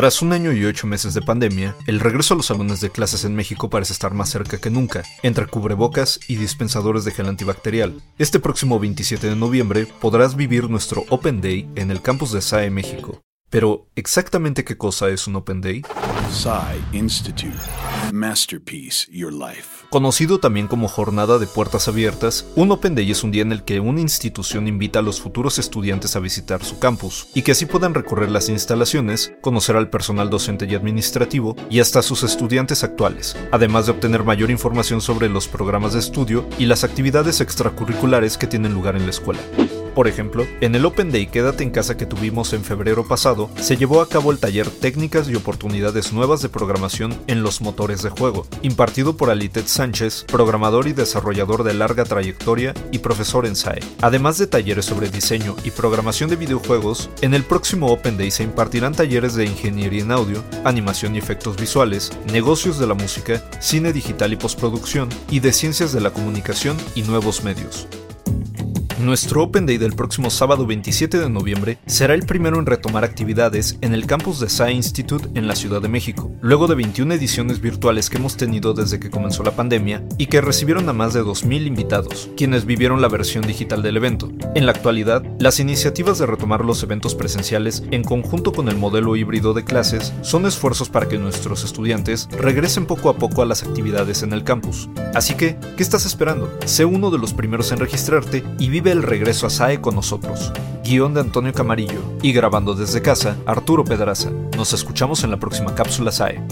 Tras un año y ocho meses de pandemia, el regreso a los salones de clases en México parece estar más cerca que nunca, entre cubrebocas y dispensadores de gel antibacterial. Este próximo 27 de noviembre podrás vivir nuestro Open Day en el campus de SAE México. Pero, ¿exactamente qué cosa es un Open Day? SAE Institute. Masterpiece Your Life. Conocido también como Jornada de Puertas Abiertas, un Open Day es un día en el que una institución invita a los futuros estudiantes a visitar su campus y que así puedan recorrer las instalaciones, conocer al personal docente y administrativo y hasta a sus estudiantes actuales, además de obtener mayor información sobre los programas de estudio y las actividades extracurriculares que tienen lugar en la escuela. Por ejemplo, en el Open Day Quédate en casa que tuvimos en febrero pasado, se llevó a cabo el taller Técnicas y oportunidades nuevas de programación en los motores de juego, impartido por Alitet Sánchez, programador y desarrollador de larga trayectoria y profesor en SAE. Además de talleres sobre diseño y programación de videojuegos, en el próximo Open Day se impartirán talleres de ingeniería en audio, animación y efectos visuales, negocios de la música, cine digital y postproducción, y de ciencias de la comunicación y nuevos medios. Nuestro Open Day del próximo sábado 27 de noviembre será el primero en retomar actividades en el campus de SAE Institute en la Ciudad de México, luego de 21 ediciones virtuales que hemos tenido desde que comenzó la pandemia y que recibieron a más de 2.000 invitados, quienes vivieron la versión digital del evento. En la actualidad, las iniciativas de retomar los eventos presenciales en conjunto con el modelo híbrido de clases son esfuerzos para que nuestros estudiantes regresen poco a poco a las actividades en el campus. Así que, ¿qué estás esperando? Sé uno de los primeros en registrarte y el regreso a SAE con nosotros. Guión de Antonio Camarillo y grabando desde casa, Arturo Pedraza. Nos escuchamos en la próxima cápsula SAE.